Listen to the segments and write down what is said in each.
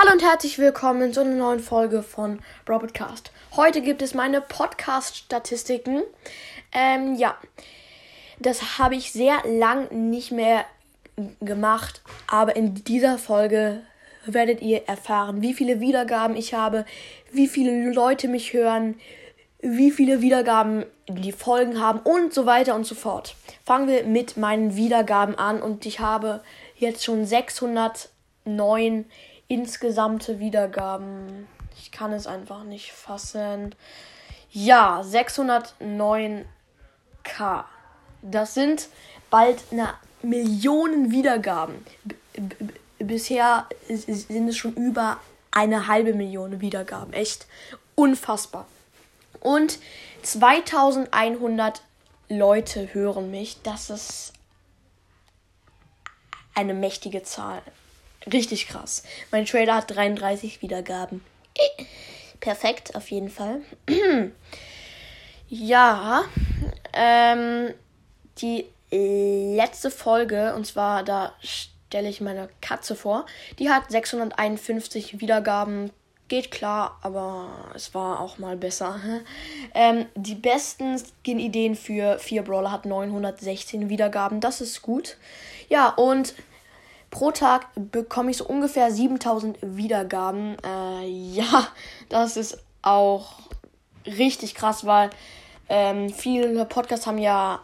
Hallo und herzlich willkommen zu einer neuen Folge von Robotcast. Heute gibt es meine Podcast-Statistiken. Ähm, ja, das habe ich sehr lang nicht mehr gemacht, aber in dieser Folge werdet ihr erfahren, wie viele Wiedergaben ich habe, wie viele Leute mich hören, wie viele Wiedergaben die Folgen haben und so weiter und so fort. Fangen wir mit meinen Wiedergaben an und ich habe jetzt schon 609 insgesamte Wiedergaben. Ich kann es einfach nicht fassen. Ja, 609k. Das sind bald eine Millionen Wiedergaben. B bisher sind es schon über eine halbe Million Wiedergaben. Echt unfassbar. Und 2100 Leute hören mich. Das ist eine mächtige Zahl. Richtig krass. Mein Trailer hat 33 Wiedergaben. Perfekt, auf jeden Fall. ja, ähm, die letzte Folge, und zwar da stelle ich meine Katze vor, die hat 651 Wiedergaben. Geht klar, aber es war auch mal besser. ähm, die besten Skin-Ideen für 4 Brawler hat 916 Wiedergaben. Das ist gut. Ja, und Pro Tag bekomme ich so ungefähr 7000 Wiedergaben. Äh, ja, das ist auch richtig krass, weil ähm, viele Podcasts haben ja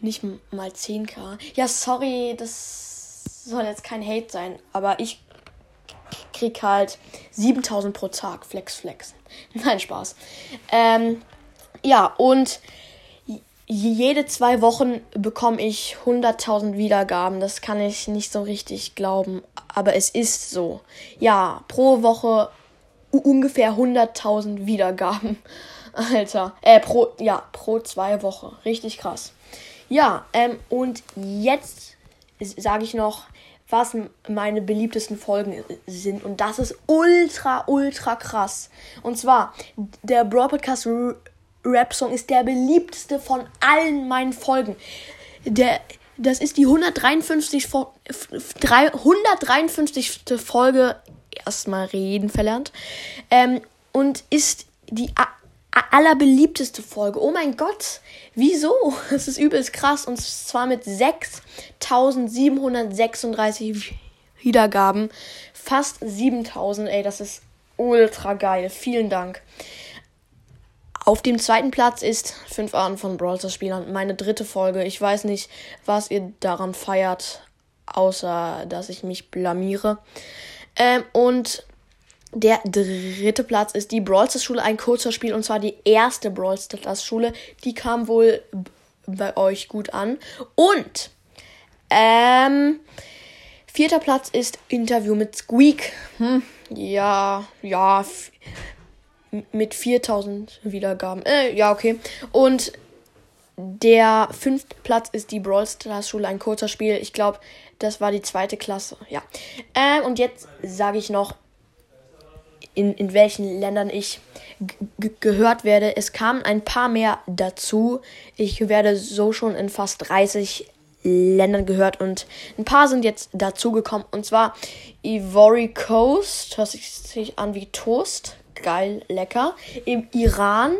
nicht mal 10k. Ja, sorry, das soll jetzt kein Hate sein, aber ich krieg halt 7000 pro Tag. Flex, flex. Nein, Spaß. Ähm, ja, und jede zwei Wochen bekomme ich 100.000 Wiedergaben. Das kann ich nicht so richtig glauben, aber es ist so. Ja, pro Woche ungefähr 100.000 Wiedergaben. Alter, äh, pro, ja, pro zwei Wochen. Richtig krass. Ja, ähm, und jetzt sage ich noch, was meine beliebtesten Folgen sind. Und das ist ultra, ultra krass. Und zwar, der Brawl Podcast Rap-Song ist der beliebteste von allen meinen Folgen. Der, das ist die 153. 153. Folge. Erstmal reden verlernt. Ähm, und ist die allerbeliebteste Folge. Oh mein Gott, wieso? Das ist übelst krass. Und zwar mit 6736 Wiedergaben. Fast 7000. Ey, das ist ultra geil. Vielen Dank. Auf dem zweiten Platz ist Fünf Arten von Brawl Stars Spielern. Meine dritte Folge. Ich weiß nicht, was ihr daran feiert, außer dass ich mich blamiere. Ähm, und der dritte Platz ist die Brawl Stars Schule, ein kurzer Spiel und zwar die erste Brawl Stars Schule. Die kam wohl bei euch gut an. Und ähm, vierter Platz ist Interview mit Squeak. Hm, ja, ja, mit 4000 Wiedergaben. Äh, ja, okay. Und der fünfte Platz ist die Brawl Stars Schule, ein kurzer Spiel. Ich glaube, das war die zweite Klasse. Ja. Ähm, und jetzt sage ich noch, in, in welchen Ländern ich gehört werde. Es kamen ein paar mehr dazu. Ich werde so schon in fast 30 Ländern gehört und ein paar sind jetzt dazugekommen. Und zwar Ivory Coast, hört sich an wie Toast geil, lecker. Im Iran,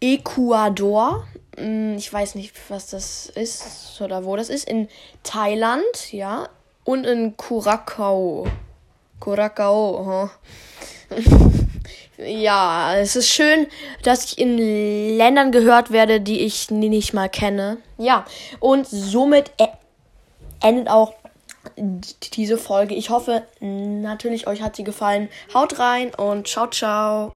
Ecuador, hm, ich weiß nicht, was das ist oder wo das ist. In Thailand, ja. Und in Curacao. Curacao, ja, es ist schön, dass ich in Ländern gehört werde, die ich nicht mal kenne. Ja, und somit e-, endet auch diese Folge. Ich hoffe natürlich, euch hat sie gefallen. Haut rein und ciao, ciao.